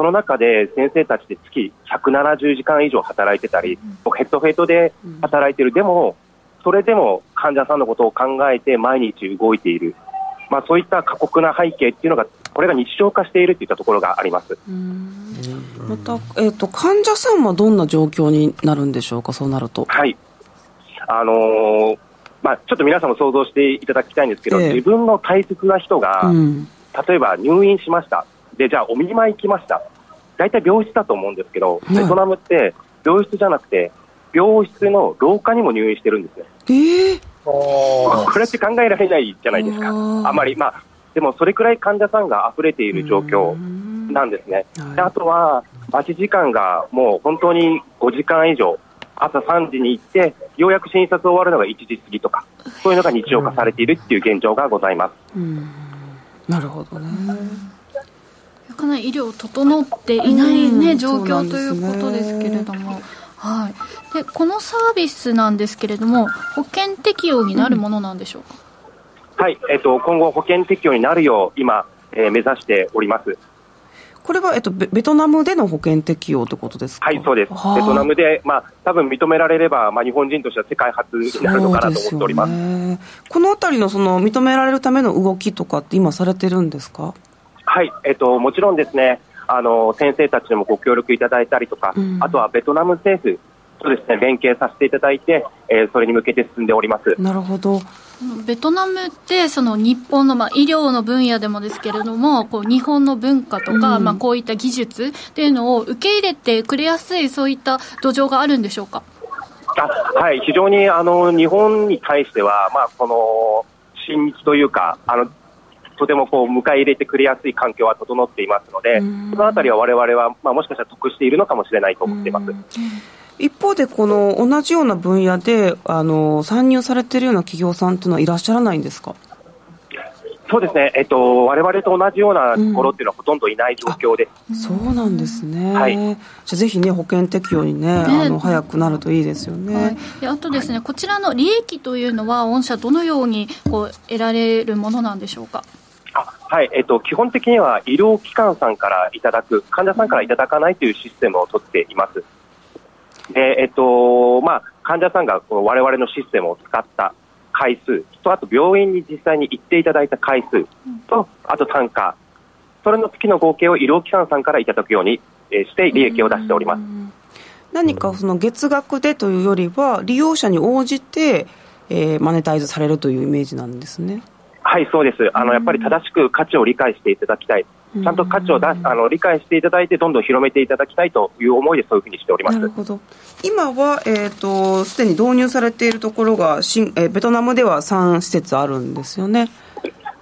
うんその中で先生たちで月170時間以上働いてたり、ヘッドヘッドで働いてる、でも、それでも患者さんのことを考えて毎日動いている、まあ、そういった過酷な背景っていうのが、これが日常化しているといったところがあります。また、えーと、患者さんはどんな状況になるんでしょうか、そうなると。はい。あのー、まあ、ちょっと皆さんも想像していただきたいんですけど、えー、自分の大切な人が、うん、例えば入院しました、で、じゃあお見舞い行きました。大体病室だと思うんですけど、ベトナムって病室じゃなくて、病室の廊下にも入院してるんですよ。えー、これって考えられないじゃないですか。あまり、まあ、でもそれくらい患者さんが溢れている状況なんですね。であとは、待ち時間がもう本当に5時間以上、朝3時に行って、ようやく診察終わるのが1時過ぎとか、そういうのが日常化されているっていう現状がございます。なるほどね。かなり医療整っていないね、うん、状況ということですけれども。はい、でこのサービスなんですけれども、保険適用になるものなんでしょうか、うん、はい、えーと、今後、保険適用になるよう、今、えー、目指しております。これは、えっと、ベトナムでの保険適用ということですか？はい、そうです。ベトナムで、まあ、多分認められれば、まあ、日本人としては世界初になるのかなと思っております。すこのあたりのその認められるための動きとかって今されてるんですか？はい、えっと、もちろんですね、あの、先生たちにもご協力いただいたりとか、うん、あとはベトナム政府とですね、連携させていただいて、えー、それに向けて進んでおります。なるほど。ベトナムってその日本のまあ医療の分野でもですけれどもこう日本の文化とか、まあこういった技術っていうのを受け入れてくれやすいそういった土壌があるんでしょうか？あはい非常にあの日本に対しては、まあ、この親日というかあのとてもこう迎え入れてくれやすい環境は整っていますので、そのあたりは我々は、まあ、もしかしたら得しているのかもしれないと思っています。一方で、この同じような分野であの参入されているような企業さんというのはいらっしゃらないんですか？そうですね、えっと、われわれと同じようなところっていうのはほとんどいない状況で。す、うん、そうなんですね、はい、じゃあぜひね、保険適用にね、ね。あの早くなるといいですよね、はい、であとですね、はい、こちらの利益というのは、御社、どのようにこう得られるものなんでしょうか？あはいえっと、基本的には医療機関さんからいただく、患者さんからいただかないというシステムを取っています。で、えっと、まあ、患者さんがこの我々のシステムを使った回数と、あと病院に実際に行っていただいた回数と、あと単価、それの月の合計を医療機関さんからいただくようにして利益を出しております。何かその月額でというよりは、利用者に応じて、えー、マネタイズされるというイメージなんですね。はい、そうです。あの、やっぱり正しく価値を理解していただきたい。ちゃんと価値を出あの理解していただいて、どんどん広めていただきたいという思いで、そういうふうにしておりますなるほど今は、えーと、すでに導入されているところが新、えー、ベトナムでは3施設あるんですよね。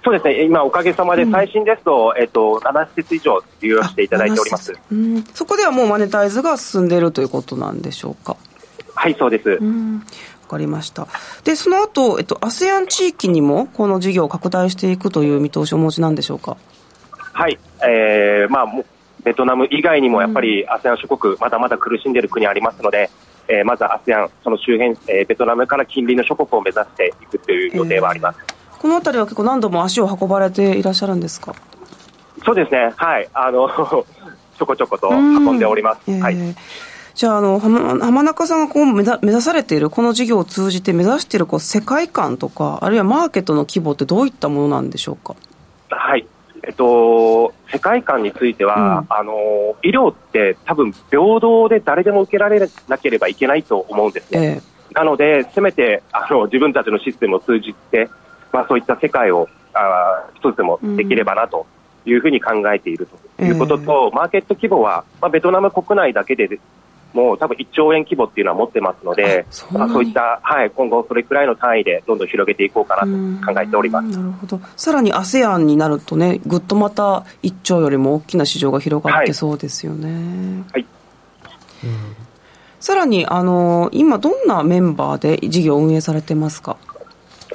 そうですね、今、おかげさまで最新ですと、うん、えっと、7施設以上利用していただいております、うん、そこではもうマネタイズが進んでいるということなんでしょうか？はい、そうです。うんかりました。で、その後、えっと、ASEAN 地域にもこの事業を拡大していくという見通しをお持ちなんでしょうか？はい、えーまあ、ベトナム以外にもやっぱり ASEAN 諸国、まだまだ苦しんでいる国ありますので、えー、まず ASEAN、その周辺、えー、ベトナムから近隣の諸国を目指していくという予定はあります、えー、この辺りは結構何度も足を運ばれていらっしゃるんですか？そうですね、はい、あの ちょこちょこと運んでおります。えー、はいじゃあ、あの、浜中さんがこう目指されている、この事業を通じて目指しているこう世界観とか、あるいはマーケットの規模ってどういったものなんでしょうか？はい。えっと、世界観については、うん、あの医療って多分平等で誰でも受けられなければいけないと思うんですね。えー、なので、せめてあの自分たちのシステムを通じて、まあ、そういった世界をあ一つでもできればなというふうに考えているということと、えー、マーケット規模は、まあ、ベトナム国内だけでもう多分1兆円規模っていうのは持ってますので、そまあ、そういった、はい、今後それくらいの単位でどんどん広げていこうかなと考えております。なるほど。さらに ASEAN になるとね、ぐっとまた1兆よりも大きな市場が広がってそうですよね。はい、はいさらにあの今、どんなメンバーで事業を運営されてますか？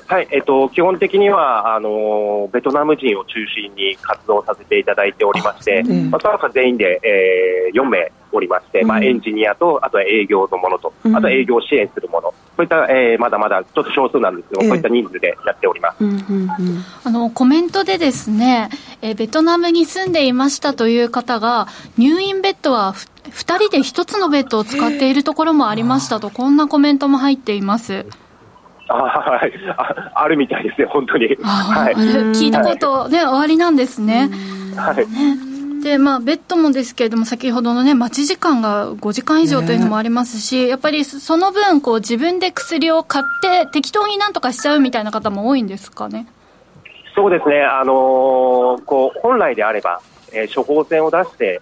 はい、えっと、基本的にはあのベトナム人を中心に活動させていただいておりまして、まあ、その他全員で、えー、4名おりまして、うん、まあ、エンジニアと、あとは営業のものと、うん、あとは営業支援するもの、そういった、えー、まだまだちょっと少数なんですけど、えー、そういった人数でやっております、うんうんうん、あのコメントでですね、えー、ベトナムに住んでいましたという方が、入院ベッドは2人で1つのベッドを使っているところもありましたと、こんなコメントも入っています。あはい。ああるみたいですね、本当に。はい、聞いたことね、終わりなんですね。はい、ねでまあ、ベッドもですけれども、先ほどの、ね、待ち時間が5時間以上というのもありますし、やっぱりその分こう、自分で薬を買って、適当になんとかしちゃうみたいな方も多いんですかね？そうですね、あのー、こう本来であれば、えー、処方箋を出して、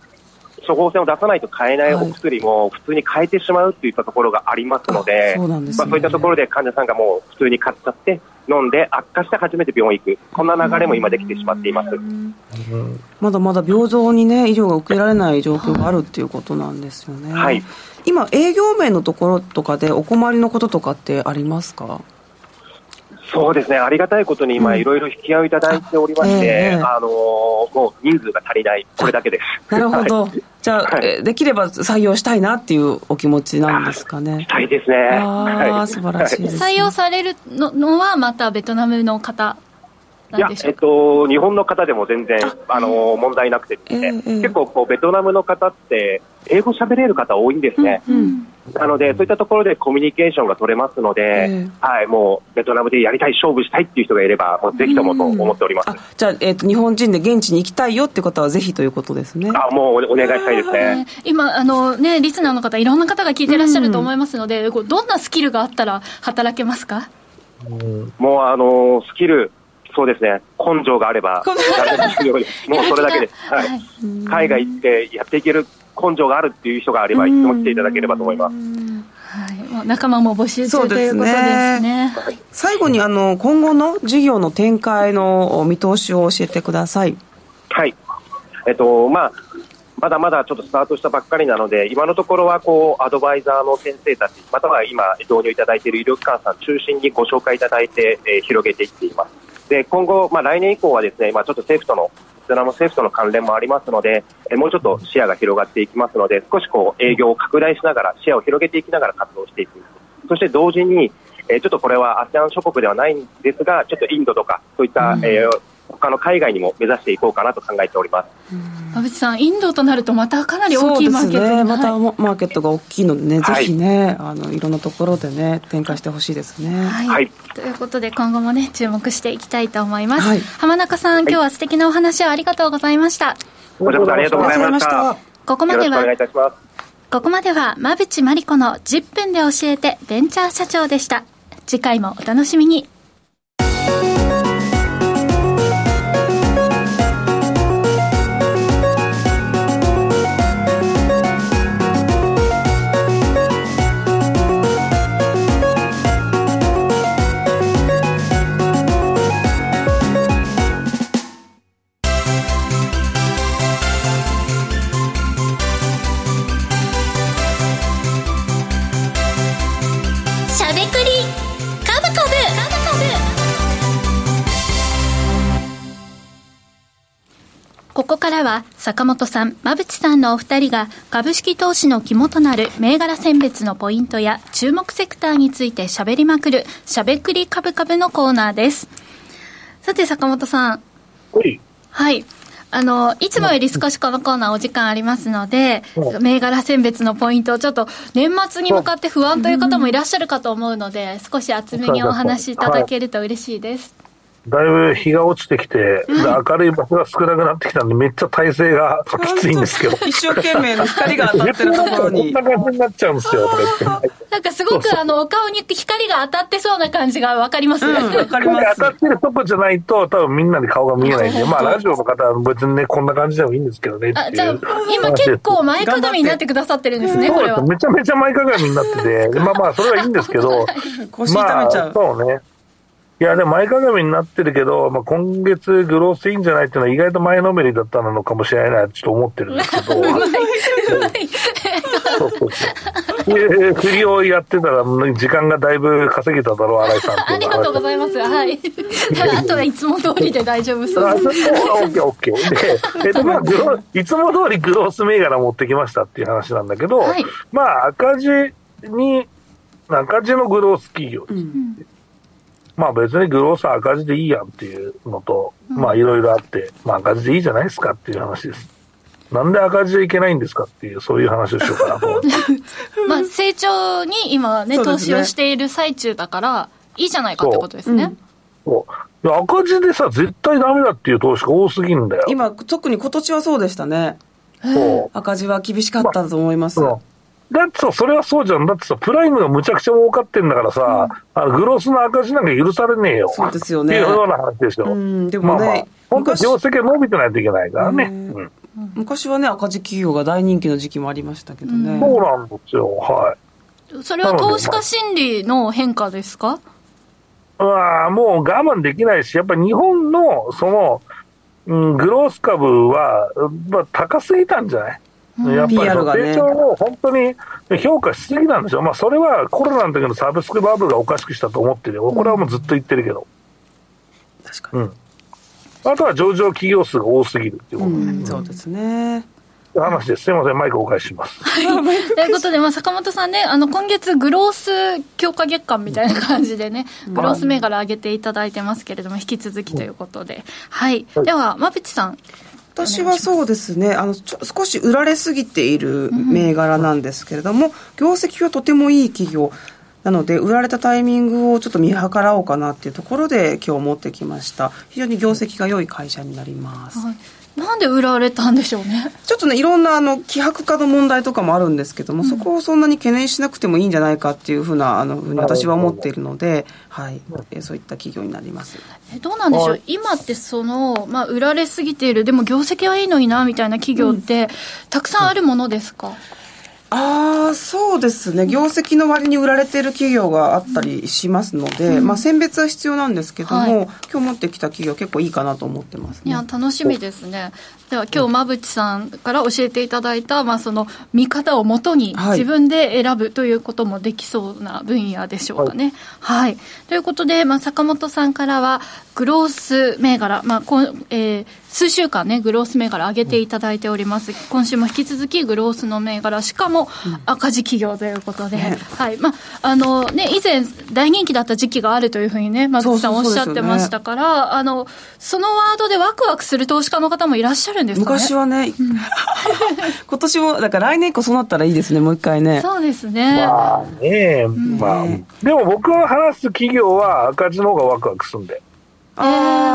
処方箋を出さないと買えないお薬も普通に買えてしまうといったところがありますので、そう、ね、まあ、そういったところで患者さんがもう普通に買っちゃって、飲んで悪化して初めて病院行く、こんな流れも今できてしまっています。まだまだ平等に、ね、医療が受けられない状況があるっていうことなんですよね。はい、今、営業面のところとかでお困りのこととかってありますか？そうですね、ありがたいことに今、いろいろ引き合いをいただいておりまして、えー、あのー、もう人数が足りない、これだけです。なるほど、じゃあ、はい、できれば採用したいなっていうお気持ちなんですかね。したいですね。ああ、素晴らしいです、ね、採用されるのは、またベトナムの方なんでしょうえっと、日本の方でも全然あの問題なくてですね、えーえー。結構こうベトナムの方って英語喋れる方多いんですね。うんなので、そういったところでコミュニケーションが取れますので、えはい、もうベトナムでやりたい、勝負したいっていう人がいれば、もうぜひともと思っております。あじゃあ、えっと日本人で現地に行きたいよって方はぜひということですね。あもうお願いしたいですね。ね今あの、ね、リスナーの方、いろんな方が聞いてらっしゃると思いますので、こうどんなスキルがあったら働けますか？もうあのスキル、そうですね、根性があれば、もう それだけです、はい。はい。海外行ってやっていける根性があるっていう人があれば、いつでも来ていただければと思います。はい、仲間も募集中ということですね。ね。最後にあの今後の事業の展開の見通しを教えてくださいはい。えっと、まあ、まだまだちょっとスタートしたばっかりなので、今のところは、こう、アドバイザーの先生たち、または今、導入いただいている医療機関さん中心にご紹介いただいて、えー広げていっています。で、今後、まあ、来年以降はですね、まあ、ちょっと政府との、ベトナム政府との関連もありますので、えーもうちょっと視野が広がっていきますので、少しこう、営業を拡大しながら、視野を広げていきながら活動していく。そして同時に、えーちょっとこれは ASEAN 諸国ではないんですが、ちょっとインドとか、そういった、えー他の海外にも目指していこうかなと考えております。馬渕さん、インドとなると、またかなり大きいマーケットに。そうですね。またはい。マーケットが大きいのでね、はい。ぜひねあのいろんなところでね展開してほしいですね、はい。はい。ということで今後もね注目していきたいと思います、はい。浜中さん、今日は素敵なお話をありがとうございました。こちらこそありがとうございました。ここまでよろしくお願いはいたします。ここまでは馬淵真理子の10分で教えてベンチャー社長でした。次回もお楽しみに坂本さん、馬淵さんのお二人が株式投資の肝となる銘柄選別のポイントや注目セクターについて喋りまくるしゃべくりカブカブのコーナーです。さて坂本さん、はい。はい。あの、いつもより少しこのコーナーお時間ありますのでう、銘柄選別のポイントをちょっと年末に向かって不安という方もいらっしゃるかと思うので、少し厚めにお話しいただけると嬉しいです。だいぶ日が落ちてきて、で明るい場所が少なくなってきたんで、めっちゃ体勢がきついんですけど。一生懸命に光が当たってるところこんにな感じになっちゃうんですよ、とか言って。なんかすごくあの、お顔に光が当たってそうな感じがわかります。うんわかりこますれ当たってるとこじゃないと、多分みんなに顔が見えないんで、まあラジオの方は別にね、こんな感じでもいいんですけどね。あ、じゃあ、今結構前かがみになってくださってるんですね、これは。めちゃめちゃ前かがみになってて、で まあまあ、それはいいんですけど、腰痛めちゃう、まあ、そうね。いや、でも前かがみになってるけど、まあ、今月グロースいいんじゃないっていうのは意外と前のめりだったのかもしれないな、ちょっと思ってるんですけど。そうそうそう。で振りをやってたら、時間がだいぶ稼げただろう、新井さんってありがとうございます。はい。あとはいつも通りで大丈夫そうあです。オッケーオッケー。で、えっと、まあ、グロいつも通りグロース銘柄持ってきましたっていう話なんだけど、はいまあ、赤字に、赤字のグロース企業。うんまあ別にグロースは赤字でいいやんっていうのと、まあいろいろあって、まあ赤字でいいじゃないですかっていう話です。なんで赤字でいけないんですかっていう、そういう話をしようかなと思って。まあ、成長に今ね、ね資をしている最中だから、いいじゃないかってことですね。そうで赤字でさ、絶対ダメだっていう投資が多すぎんだよ。今特に今年はそうでしたね赤字は厳しかったと思います、そうだってさ、それはそうじゃん。だってさ、プライムがむちゃくちゃ儲かってんだからさ、あのグロースの赤字なんか許されねえよ。そうですよねっていうような話ですよ。うんでもねまあまあ、本当業績が伸びてないといけないからね。うんうん昔はね赤字企業が大人気の時期もありましたけどね、そうなんですよ。はい。それは投資家心理の変化ですか？うわーもう我慢できないし、やっぱり日本のその、うん、グロース株は、まあ、高すぎたんじゃない、やっぱり成長を本当に評価しすぎなんですよ。まあ、それはコロナの時のサブスクバブルがおかしくしたと思ってるよ。これはもうずっと言ってるけど。確かに、うん。あとは上場企業数が多すぎるっていうこと。うんそうですね話です。すみません、マイクお返しします。ということで、まあ、坂本さんね、あの、今月、グロース強化月間みたいな感じでね、グロース銘柄上げていただいてますけれども、引き続きということで。はい。では、馬淵さん。私はそうですね。あの少し売られすぎている銘柄なんですけれども、業績はとてもいい企業なので売られたタイミングをちょっと見計らおうかなっていうところで今日持ってきました。非常に業績が良い会社になります、はいなんで売られたんでしょうね。ちょっとね、いろんなあの希薄化の問題とかもあるんですけども、うん、そこをそんなに懸念しなくてもいいんじゃないかっていうふうな、あのふうに私は思っているので、はい、えそういった企業になります。えどうなんでしょう、今ってその、まあ、売られすぎている、でも業績はいいのになみたいな企業って、うん、たくさんあるものですか、ああそうですね。業績の割に売られている企業があったりしますので、うん、まあ、選別は必要なんですけども、はい、今日持ってきた企業結構いいかなと思ってます、ね、いや楽しみですねでは今日馬淵さんから教えていただいた、まあ、その見方をもとに自分で選ぶということもできそうな分野でしょうかね。はい、はい、ということで、まあ、坂本さんからはグロース銘柄、まあこえー、数週間ね、グロース銘柄上げていただいております。今週も引き続きグロースの銘柄、しかも赤字企業ということで、はい。まあ、あのね、以前大人気だった時期があるというふうにね、松木さんおっしゃってましたから、ね、あの、そのワードでワクワクする投資家の方もいらっしゃるんですかね昔はね、うん、今年も、だから来年以降そうなったらいいですね、もう一回ね。そうですね。まあね、まあ、でも僕が話す企業は赤字の方がワクワクするんで。ああ。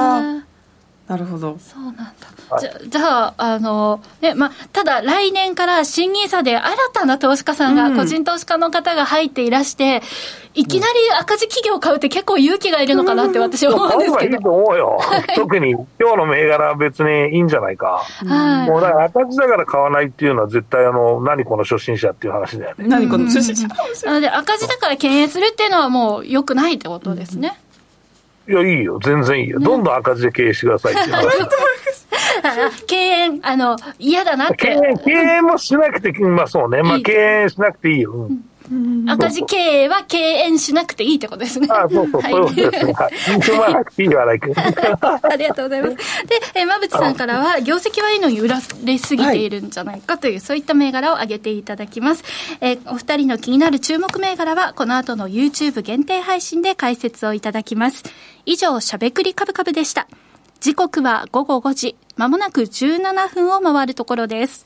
なるほど。そうなんだ。じゃじゃあ、あの、ね、まあ、ただ来年から新ニーサで新たな投資家さんが、個人投資家の方が入っていらして、いきなり赤字企業を買うって結構勇気がいるのかなって私は思うんですけど。いいと思うよ。特に今日の銘柄は別にいいんじゃないか。はい。もうだから赤字だから買わないっていうのは絶対あの、何この初心者っていう話だよね。何この初心者なので赤字だから敬遠するっていうのはもう良くないってことですね。いや、いいよ。全然いいよ。どんどん赤字で経営してくださいっていう話。敬遠、あの、嫌だなって。敬遠、敬遠もしなくて、まあそうね。まあ敬遠しなくていいよ。うん赤字経営は敬遠しなくていいってことですね。あそうそう、そういうことですね。はい。いいではないか。ありがとうございます。で、え馬淵さんからは、業績はいいのに売られすぎているんじゃないかという、はい、そういった銘柄を挙げていただきます。えお二人の気になる注目銘柄は、この後の YouTube 限定配信で解説をいただきます。以上、しゃべくりカブカブでした。時刻は午後5時、まもなく17分を回るところです。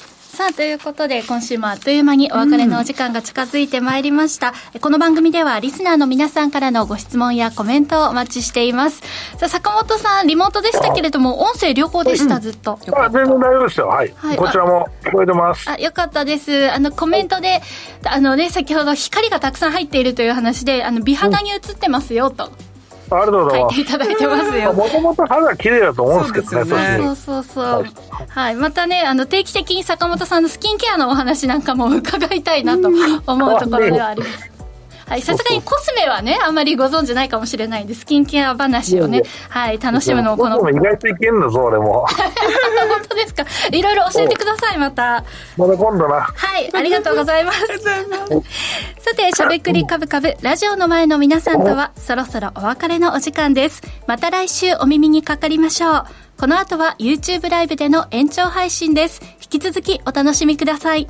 さあ、ということで、今週もあっという間にお別れのお時間が近づいてまいりました。うん、この番組では、リスナーの皆さんからのご質問やコメントをお待ちしています。さあ、坂本さん、リモートでしたけれども、音声良好でした、うん、ずっと。あ、全然大丈夫ですよ。はい。はい、こちらも聞こえてます。あ、よかったです。あの、コメントで、あのね、先ほど光がたくさん入っているという話で、あの、美肌に映ってますよ、と。うんありがとうございます。書いていただいてますよ。もともと肌綺麗だと思うんですけどね、そうそうそう。はい、はい。またね、あの、定期的に坂本さんのスキンケアのお話なんかも伺いたいなと思うところではあります。はい、さすがにコスメはね、あんまりご存知ないかもしれないんで、スキンケア話をね、はい、楽しむのをこの。意外といけんだぞ、俺も。本当ですか？いろいろ教えてください、また。また今度な。はい、ありがとうございます。さて、しゃべくりかぶかぶ、ラジオの前の皆さんとは、そろそろお別れのお時間です。また来週お耳にかかりましょう。この後は YouTube ライブでの延長配信です。引き続きお楽しみください。